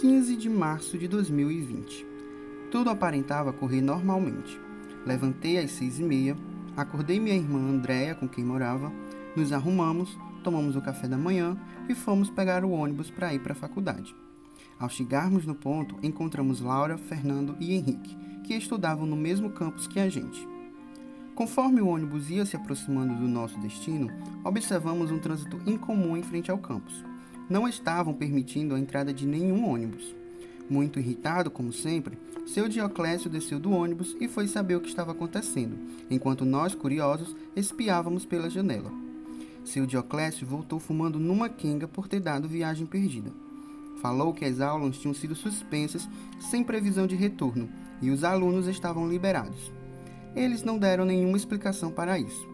15 de março de 2020. Tudo aparentava correr normalmente. Levantei às seis e meia, acordei minha irmã Andréia, com quem morava, nos arrumamos, tomamos o café da manhã e fomos pegar o ônibus para ir para a faculdade. Ao chegarmos no ponto, encontramos Laura, Fernando e Henrique, que estudavam no mesmo campus que a gente. Conforme o ônibus ia se aproximando do nosso destino, observamos um trânsito incomum em frente ao campus. Não estavam permitindo a entrada de nenhum ônibus. Muito irritado, como sempre, seu Dioclésio desceu do ônibus e foi saber o que estava acontecendo, enquanto nós, curiosos, espiávamos pela janela. Seu Dioclésio voltou fumando numa quenga por ter dado viagem perdida. Falou que as aulas tinham sido suspensas sem previsão de retorno e os alunos estavam liberados. Eles não deram nenhuma explicação para isso.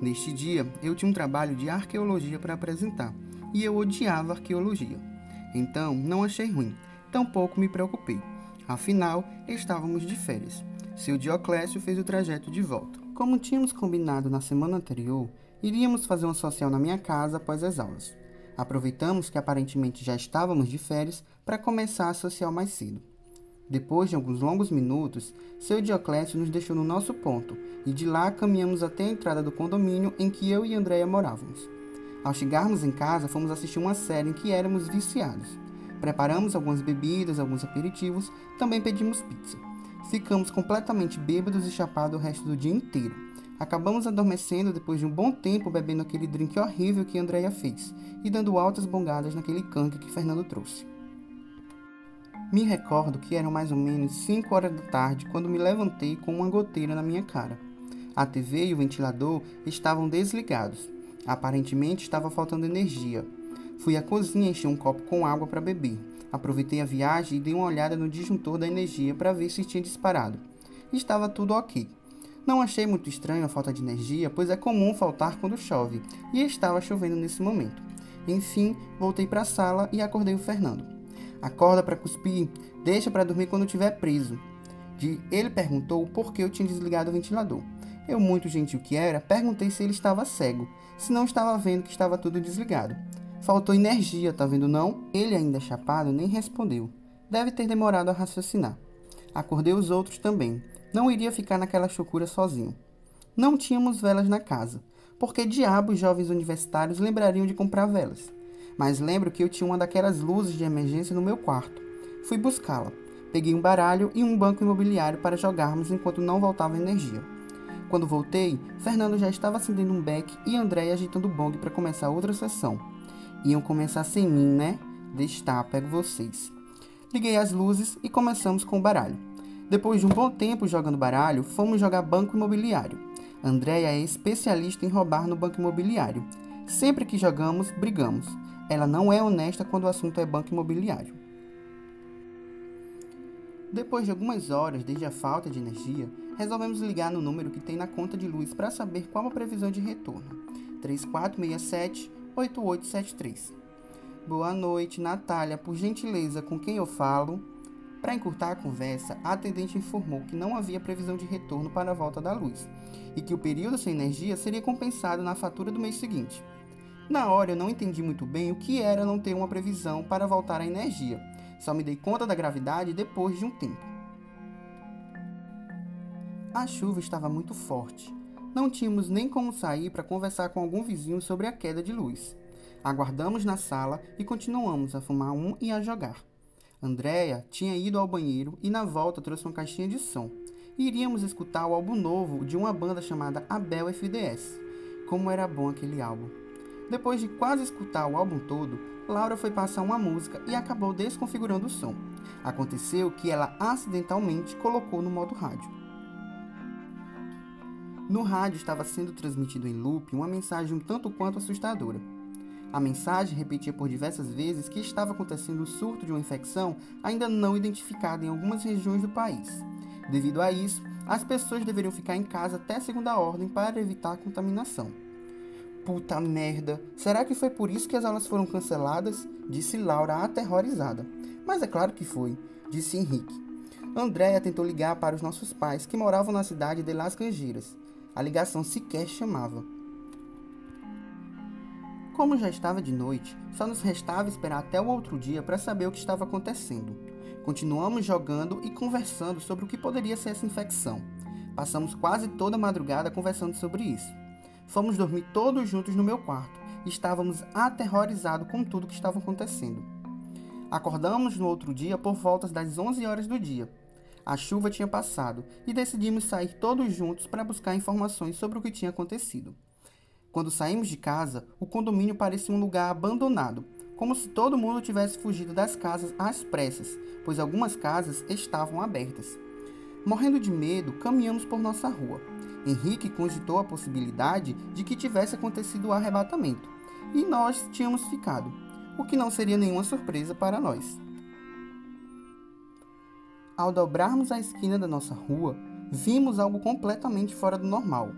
Neste dia, eu tinha um trabalho de arqueologia para apresentar e eu odiava arqueologia. Então, não achei ruim, tampouco me preocupei. Afinal, estávamos de férias. Seu Dioclésio fez o trajeto de volta. Como tínhamos combinado na semana anterior, iríamos fazer uma social na minha casa após as aulas. Aproveitamos que aparentemente já estávamos de férias para começar a social mais cedo. Depois de alguns longos minutos, seu Dioclésio nos deixou no nosso ponto e de lá caminhamos até a entrada do condomínio em que eu e Andréia morávamos. Ao chegarmos em casa, fomos assistir uma série em que éramos viciados. Preparamos algumas bebidas, alguns aperitivos, também pedimos pizza. Ficamos completamente bêbados e chapados o resto do dia inteiro. Acabamos adormecendo depois de um bom tempo bebendo aquele drink horrível que Andréia fez e dando altas bongadas naquele canque que Fernando trouxe. Me recordo que eram mais ou menos 5 horas da tarde quando me levantei com uma goteira na minha cara. A TV e o ventilador estavam desligados. Aparentemente estava faltando energia. Fui à cozinha encher um copo com água para beber. Aproveitei a viagem e dei uma olhada no disjuntor da energia para ver se tinha disparado. Estava tudo ok. Não achei muito estranho a falta de energia, pois é comum faltar quando chove, e estava chovendo nesse momento. Enfim, voltei para a sala e acordei o Fernando. Acorda para cuspir, deixa para dormir quando estiver preso. De, ele perguntou por que eu tinha desligado o ventilador. Eu, muito gentil que era, perguntei se ele estava cego, se não estava vendo que estava tudo desligado. Faltou energia, tá vendo não? Ele, ainda chapado, nem respondeu. Deve ter demorado a raciocinar. Acordei os outros também. Não iria ficar naquela chocura sozinho. Não tínhamos velas na casa. Por que diabos jovens universitários lembrariam de comprar velas? mas lembro que eu tinha uma daquelas luzes de emergência no meu quarto. Fui buscá-la. Peguei um baralho e um banco imobiliário para jogarmos enquanto não voltava energia. Quando voltei, Fernando já estava acendendo um beck e André agitando o bong para começar outra sessão. Iam começar sem mim, né? Deixa estar, pego vocês. Liguei as luzes e começamos com o baralho. Depois de um bom tempo jogando baralho, fomos jogar banco imobiliário. Andréia é especialista em roubar no banco imobiliário. Sempre que jogamos, brigamos ela não é honesta quando o assunto é banco imobiliário. Depois de algumas horas, desde a falta de energia, resolvemos ligar no número que tem na conta de luz para saber qual a previsão de retorno. 3467-8873. Boa noite, Natália. Por gentileza, com quem eu falo? Para encurtar a conversa, a atendente informou que não havia previsão de retorno para a volta da luz e que o período sem energia seria compensado na fatura do mês seguinte. Na hora eu não entendi muito bem o que era não ter uma previsão para voltar à energia. Só me dei conta da gravidade depois de um tempo. A chuva estava muito forte. Não tínhamos nem como sair para conversar com algum vizinho sobre a queda de luz. Aguardamos na sala e continuamos a fumar um e a jogar. Andréia tinha ido ao banheiro e na volta trouxe uma caixinha de som. Iríamos escutar o álbum novo de uma banda chamada Abel FDS. Como era bom aquele álbum. Depois de quase escutar o álbum todo, Laura foi passar uma música e acabou desconfigurando o som. Aconteceu que ela acidentalmente colocou no modo rádio. No rádio estava sendo transmitido em loop uma mensagem um tanto quanto assustadora. A mensagem repetia por diversas vezes que estava acontecendo o surto de uma infecção ainda não identificada em algumas regiões do país. Devido a isso, as pessoas deveriam ficar em casa até segunda ordem para evitar a contaminação. Puta merda, será que foi por isso que as aulas foram canceladas? Disse Laura aterrorizada. Mas é claro que foi, disse Henrique. Andréia tentou ligar para os nossos pais, que moravam na cidade de Las Canjiras. A ligação sequer chamava. Como já estava de noite, só nos restava esperar até o outro dia para saber o que estava acontecendo. Continuamos jogando e conversando sobre o que poderia ser essa infecção. Passamos quase toda a madrugada conversando sobre isso. Fomos dormir todos juntos no meu quarto estávamos aterrorizados com tudo que estava acontecendo. Acordamos no outro dia por volta das 11 horas do dia. A chuva tinha passado e decidimos sair todos juntos para buscar informações sobre o que tinha acontecido. Quando saímos de casa, o condomínio parecia um lugar abandonado, como se todo mundo tivesse fugido das casas às pressas, pois algumas casas estavam abertas. Morrendo de medo, caminhamos por nossa rua. Henrique cogitou a possibilidade de que tivesse acontecido o arrebatamento, e nós tínhamos ficado, o que não seria nenhuma surpresa para nós. Ao dobrarmos a esquina da nossa rua, vimos algo completamente fora do normal.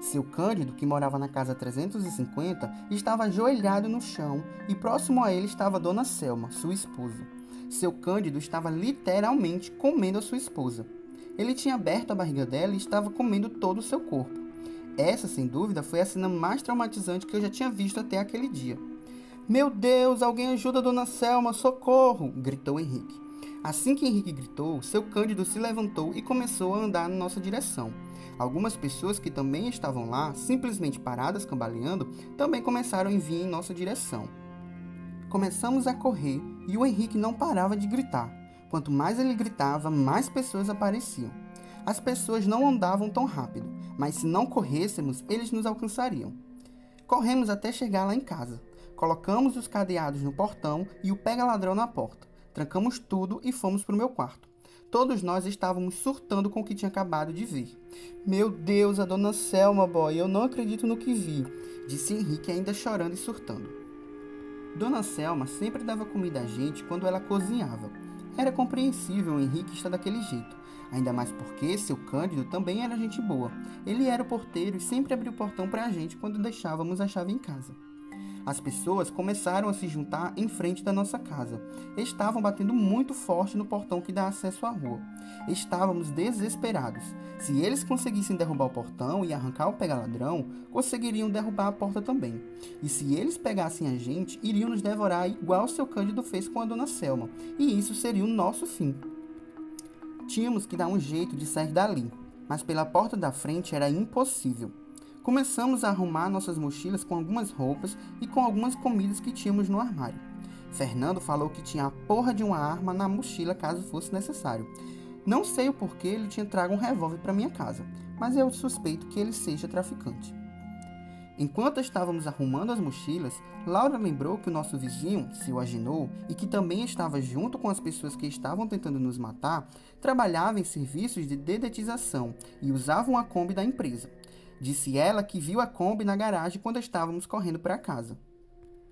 Seu Cândido, que morava na casa 350, estava ajoelhado no chão e próximo a ele estava Dona Selma, sua esposa. Seu Cândido estava literalmente comendo a sua esposa. Ele tinha aberto a barriga dela e estava comendo todo o seu corpo. Essa, sem dúvida, foi a cena mais traumatizante que eu já tinha visto até aquele dia. Meu Deus, alguém ajuda a Dona Selma, socorro! gritou Henrique. Assim que Henrique gritou, seu Cândido se levantou e começou a andar na nossa direção. Algumas pessoas que também estavam lá, simplesmente paradas cambaleando, também começaram a vir em nossa direção. Começamos a correr e o Henrique não parava de gritar. Quanto mais ele gritava, mais pessoas apareciam. As pessoas não andavam tão rápido, mas se não corrêssemos, eles nos alcançariam. Corremos até chegar lá em casa. Colocamos os cadeados no portão e o pega-ladrão na porta. Trancamos tudo e fomos para o meu quarto. Todos nós estávamos surtando com o que tinha acabado de ver. Meu Deus, a dona Selma, boy, eu não acredito no que vi, disse Henrique, ainda chorando e surtando. Dona Selma sempre dava comida a gente quando ela cozinhava. Era compreensível o Henrique estar daquele jeito, ainda mais porque seu Cândido também era gente boa. Ele era o porteiro e sempre abria o portão para a gente quando deixávamos a chave em casa. As pessoas começaram a se juntar em frente da nossa casa. Estavam batendo muito forte no portão que dá acesso à rua. Estávamos desesperados. Se eles conseguissem derrubar o portão e arrancar o pega-ladrão, conseguiriam derrubar a porta também. E se eles pegassem a gente, iriam nos devorar igual seu Cândido fez com a dona Selma. E isso seria o nosso fim. Tínhamos que dar um jeito de sair dali, mas pela porta da frente era impossível. Começamos a arrumar nossas mochilas com algumas roupas e com algumas comidas que tínhamos no armário. Fernando falou que tinha a porra de uma arma na mochila caso fosse necessário. Não sei o porquê ele tinha trago um revólver para minha casa, mas eu suspeito que ele seja traficante. Enquanto estávamos arrumando as mochilas, Laura lembrou que o nosso vizinho, seu Agenor, e que também estava junto com as pessoas que estavam tentando nos matar, trabalhava em serviços de dedetização e usava uma Kombi da empresa. Disse ela que viu a Kombi na garagem quando estávamos correndo para casa.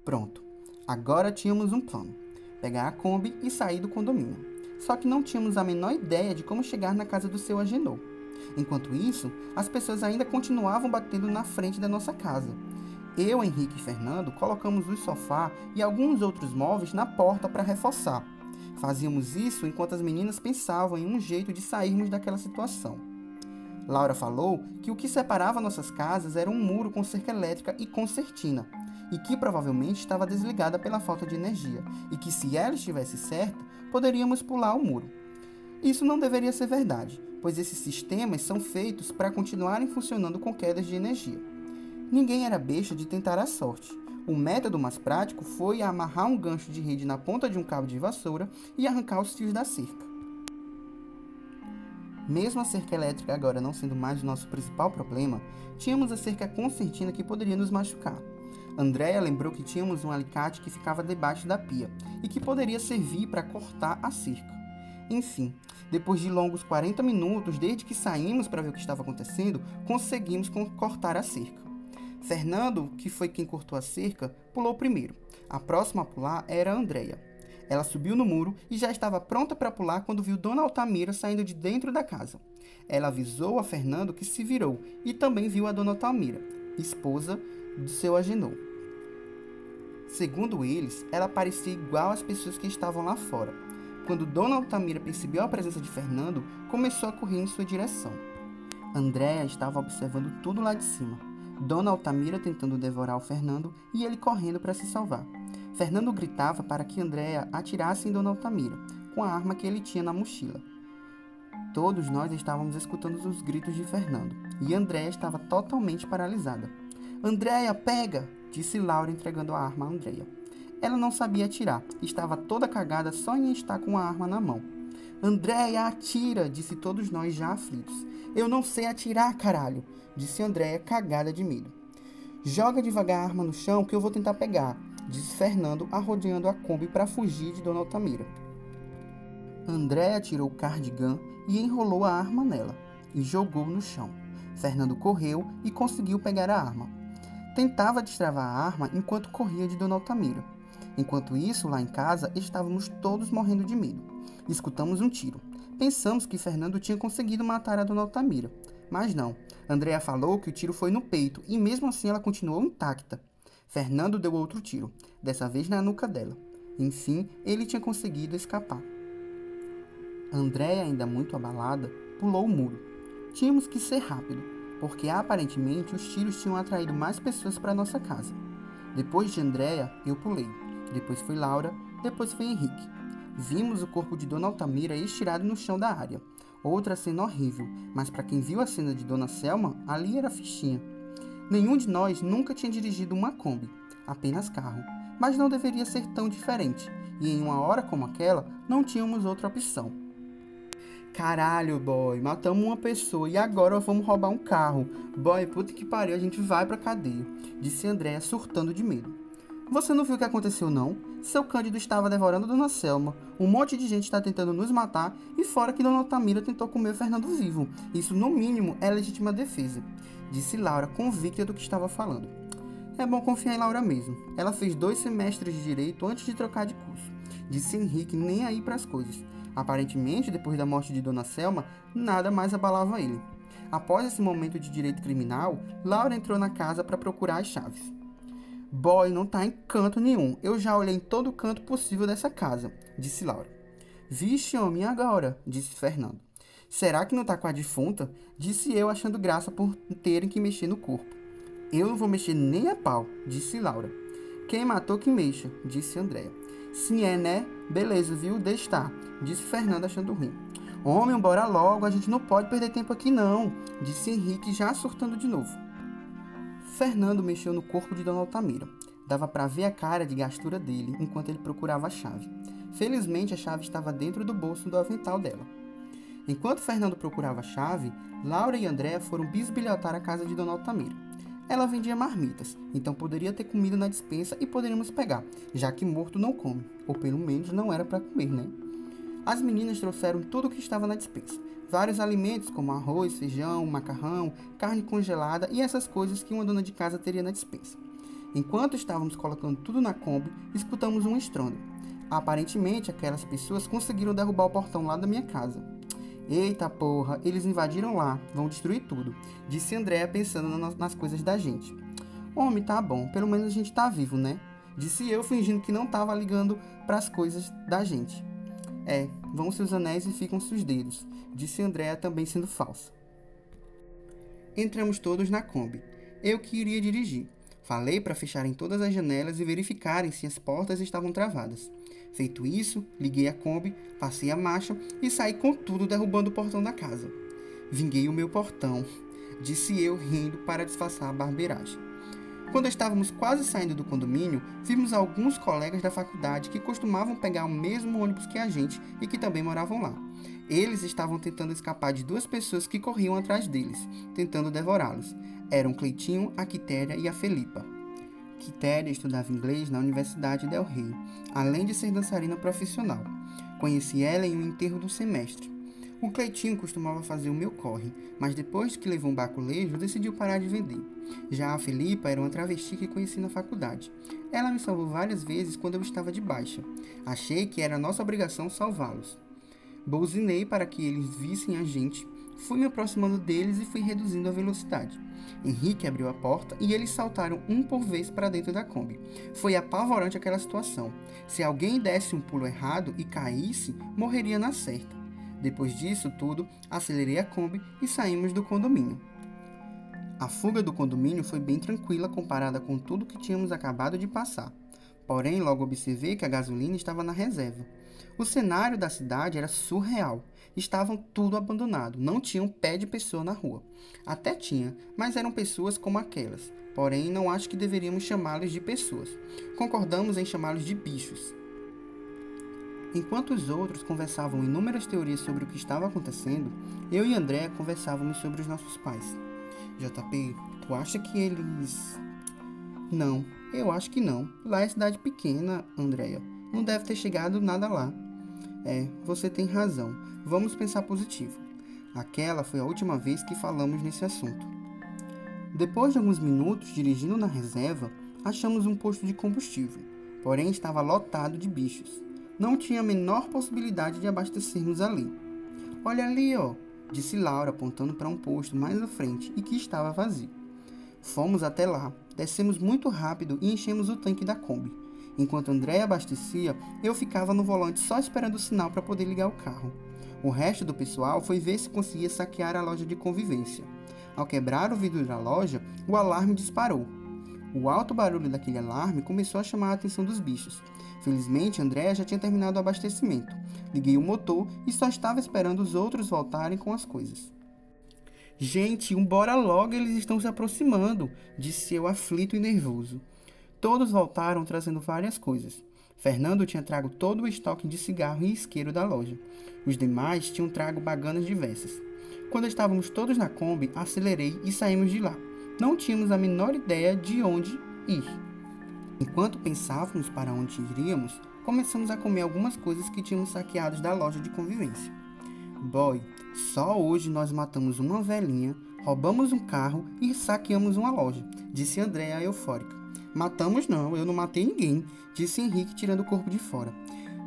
Pronto, agora tínhamos um plano: pegar a Kombi e sair do condomínio. Só que não tínhamos a menor ideia de como chegar na casa do seu Agenor. Enquanto isso, as pessoas ainda continuavam batendo na frente da nossa casa. Eu, Henrique e Fernando colocamos o sofá e alguns outros móveis na porta para reforçar. Fazíamos isso enquanto as meninas pensavam em um jeito de sairmos daquela situação. Laura falou que o que separava nossas casas era um muro com cerca elétrica e concertina, e que provavelmente estava desligada pela falta de energia, e que se ela estivesse certa, poderíamos pular o muro. Isso não deveria ser verdade, pois esses sistemas são feitos para continuarem funcionando com quedas de energia. Ninguém era besta de tentar a sorte. O método mais prático foi amarrar um gancho de rede na ponta de um cabo de vassoura e arrancar os fios da cerca. Mesmo a cerca elétrica agora não sendo mais nosso principal problema, tínhamos a cerca concertina que poderia nos machucar. Andréa lembrou que tínhamos um alicate que ficava debaixo da pia e que poderia servir para cortar a cerca. Enfim, depois de longos 40 minutos desde que saímos para ver o que estava acontecendo, conseguimos cortar a cerca. Fernando, que foi quem cortou a cerca, pulou primeiro. A próxima a pular era a Andréia. Ela subiu no muro e já estava pronta para pular quando viu Dona Altamira saindo de dentro da casa. Ela avisou a Fernando que se virou e também viu a Dona Altamira, esposa de seu Agenor. Segundo eles, ela parecia igual às pessoas que estavam lá fora. Quando Dona Altamira percebeu a presença de Fernando, começou a correr em sua direção. Andréa estava observando tudo lá de cima. Dona Altamira tentando devorar o Fernando e ele correndo para se salvar. Fernando gritava para que Andréa atirasse em Dona Altamira, com a arma que ele tinha na mochila. Todos nós estávamos escutando os gritos de Fernando, e Andréa estava totalmente paralisada. Andréia, pega! disse Laura entregando a arma a Andréia. Ela não sabia atirar, estava toda cagada só em estar com a arma na mão. Andréia, atira! disse todos nós já aflitos. Eu não sei atirar, caralho! disse Andréia, cagada de medo. Joga devagar a arma no chão que eu vou tentar pegar, disse Fernando, arrodeando a Kombi para fugir de Dona Altamira. Andréa tirou o cardigan e enrolou a arma nela e jogou no chão. Fernando correu e conseguiu pegar a arma. Tentava destravar a arma enquanto corria de Dona Altamira. Enquanto isso, lá em casa, estávamos todos morrendo de medo. Escutamos um tiro. Pensamos que Fernando tinha conseguido matar a Dona Altamira, mas não. Andréa falou que o tiro foi no peito e mesmo assim ela continuou intacta. Fernando deu outro tiro, dessa vez na nuca dela. Enfim, ele tinha conseguido escapar. Andréa, ainda muito abalada, pulou o muro. Tínhamos que ser rápido, porque aparentemente os tiros tinham atraído mais pessoas para nossa casa. Depois de Andréa, eu pulei. Depois foi Laura, depois foi Henrique. Vimos o corpo de Dona Altamira estirado no chão da área. Outra cena horrível, mas para quem viu a cena de Dona Selma, ali era fichinha. Nenhum de nós nunca tinha dirigido uma Kombi, apenas carro. Mas não deveria ser tão diferente, e em uma hora como aquela, não tínhamos outra opção. Caralho, boy, matamos uma pessoa e agora vamos roubar um carro. Boy, puta que pariu, a gente vai pra cadeia, disse Andréa surtando de medo. Você não viu o que aconteceu, não? Seu Cândido estava devorando Dona Selma. Um monte de gente está tentando nos matar e fora que Dona Tamira tentou comer o Fernando vivo. Isso, no mínimo, é legítima defesa, disse Laura, convicta do que estava falando. É bom confiar em Laura mesmo. Ela fez dois semestres de direito antes de trocar de curso. Disse Henrique nem aí para as coisas. Aparentemente, depois da morte de Dona Selma, nada mais abalava ele. Após esse momento de direito criminal, Laura entrou na casa para procurar as chaves. Boy, não tá em canto nenhum. Eu já olhei em todo canto possível dessa casa, disse Laura. Vixe, homem, agora? disse Fernando. Será que não tá com a defunta? Disse eu, achando graça por terem que mexer no corpo. Eu não vou mexer nem a pau, disse Laura. Quem matou que mexa, disse Andréia. Sim é, né? Beleza, viu? Deixa disse Fernando achando ruim. Homem, bora logo, a gente não pode perder tempo aqui não, disse Henrique já surtando de novo. Fernando mexeu no corpo de Dona Altamira. Dava para ver a cara de gastura dele enquanto ele procurava a chave. Felizmente, a chave estava dentro do bolso do avental dela. Enquanto Fernando procurava a chave, Laura e André foram bisbilhotar a casa de Dona Altamira. Ela vendia marmitas, então poderia ter comida na dispensa e poderíamos pegar, já que morto não come, ou pelo menos não era para comer, né? As meninas trouxeram tudo o que estava na dispensa: vários alimentos como arroz, feijão, macarrão, carne congelada e essas coisas que uma dona de casa teria na dispensa. Enquanto estávamos colocando tudo na Kombi, escutamos um estrondo. Aparentemente, aquelas pessoas conseguiram derrubar o portão lá da minha casa. Eita porra, eles invadiram lá, vão destruir tudo, disse Andréa pensando nas coisas da gente. Homem, tá bom, pelo menos a gente tá vivo, né? Disse eu fingindo que não tava ligando para as coisas da gente. É, vão-se os anéis e ficam-se os dedos, disse Andréa também sendo falsa. Entramos todos na Kombi. Eu que iria dirigir. Falei para fecharem todas as janelas e verificarem se as portas estavam travadas. Feito isso, liguei a Kombi, passei a marcha e saí com tudo derrubando o portão da casa. Vinguei o meu portão, disse eu rindo para disfarçar a barbeiragem. Quando estávamos quase saindo do condomínio, vimos alguns colegas da faculdade que costumavam pegar o mesmo ônibus que a gente e que também moravam lá. Eles estavam tentando escapar de duas pessoas que corriam atrás deles, tentando devorá-los. Eram Cleitinho, a Quitéria e a Felipa. Quitéria estudava inglês na Universidade Del Rey, além de ser dançarina profissional. Conheci ela em um enterro do semestre. O Cleitinho costumava fazer o meu corre, mas depois que levou um baculejo, decidiu parar de vender. Já a Felipa era uma travesti que conheci na faculdade. Ela me salvou várias vezes quando eu estava de baixa. Achei que era nossa obrigação salvá-los. Buzinei para que eles vissem a gente, fui me aproximando deles e fui reduzindo a velocidade. Henrique abriu a porta e eles saltaram um por vez para dentro da Kombi. Foi apavorante aquela situação. Se alguém desse um pulo errado e caísse, morreria na certa. Depois disso tudo, acelerei a Kombi e saímos do condomínio. A fuga do condomínio foi bem tranquila comparada com tudo que tínhamos acabado de passar. Porém, logo observei que a gasolina estava na reserva. O cenário da cidade era surreal. Estavam tudo abandonado, não tinha um pé de pessoa na rua. Até tinha, mas eram pessoas como aquelas. Porém, não acho que deveríamos chamá-los de pessoas. Concordamos em chamá-los de bichos. Enquanto os outros conversavam inúmeras teorias sobre o que estava acontecendo, eu e André conversávamos sobre os nossos pais. JP, tu acha que eles. Não, eu acho que não. Lá é cidade pequena, Andréia. Não deve ter chegado nada lá. É, você tem razão. Vamos pensar positivo. Aquela foi a última vez que falamos nesse assunto. Depois de alguns minutos dirigindo na reserva, achamos um posto de combustível, porém estava lotado de bichos. Não tinha a menor possibilidade de abastecermos ali. Olha ali, ó, disse Laura apontando para um posto mais à frente e que estava vazio. Fomos até lá, descemos muito rápido e enchemos o tanque da Kombi. Enquanto André abastecia, eu ficava no volante só esperando o sinal para poder ligar o carro. O resto do pessoal foi ver se conseguia saquear a loja de convivência. Ao quebrar o vidro da loja, o alarme disparou. O alto barulho daquele alarme começou a chamar a atenção dos bichos. Felizmente, André já tinha terminado o abastecimento. Liguei o motor e só estava esperando os outros voltarem com as coisas. Gente, um bora logo, eles estão se aproximando, disse eu aflito e nervoso. Todos voltaram trazendo várias coisas. Fernando tinha trago todo o estoque de cigarro e isqueiro da loja. Os demais tinham trago baganas diversas. Quando estávamos todos na Kombi, acelerei e saímos de lá. Não tínhamos a menor ideia de onde ir. Enquanto pensávamos para onde iríamos, começamos a comer algumas coisas que tínhamos saqueados da loja de convivência. Boy, só hoje nós matamos uma velhinha, roubamos um carro e saqueamos uma loja, disse Andréa eufórica. Matamos não, eu não matei ninguém, disse Henrique tirando o corpo de fora.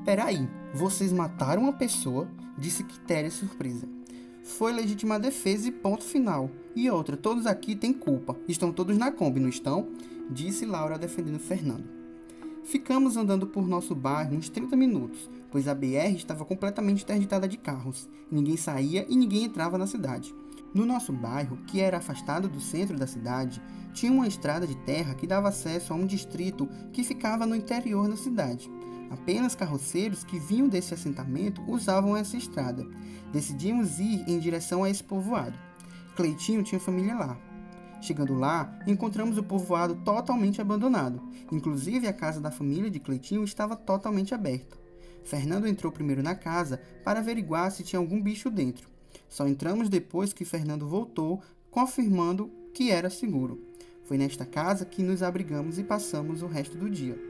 Peraí, vocês mataram uma pessoa? Disse Quitéria surpresa. Foi legítima defesa e ponto final. E outra, todos aqui têm culpa. Estão todos na Kombi, não estão? Disse Laura defendendo Fernando. Ficamos andando por nosso bairro uns 30 minutos, pois a BR estava completamente interditada de carros. Ninguém saía e ninguém entrava na cidade. No nosso bairro, que era afastado do centro da cidade, tinha uma estrada de terra que dava acesso a um distrito que ficava no interior da cidade. Apenas carroceiros que vinham desse assentamento usavam essa estrada. Decidimos ir em direção a esse povoado. Cleitinho tinha família lá. Chegando lá, encontramos o povoado totalmente abandonado. Inclusive a casa da família de Cleitinho estava totalmente aberta. Fernando entrou primeiro na casa para averiguar se tinha algum bicho dentro. Só entramos depois que Fernando voltou, confirmando que era seguro. Foi nesta casa que nos abrigamos e passamos o resto do dia.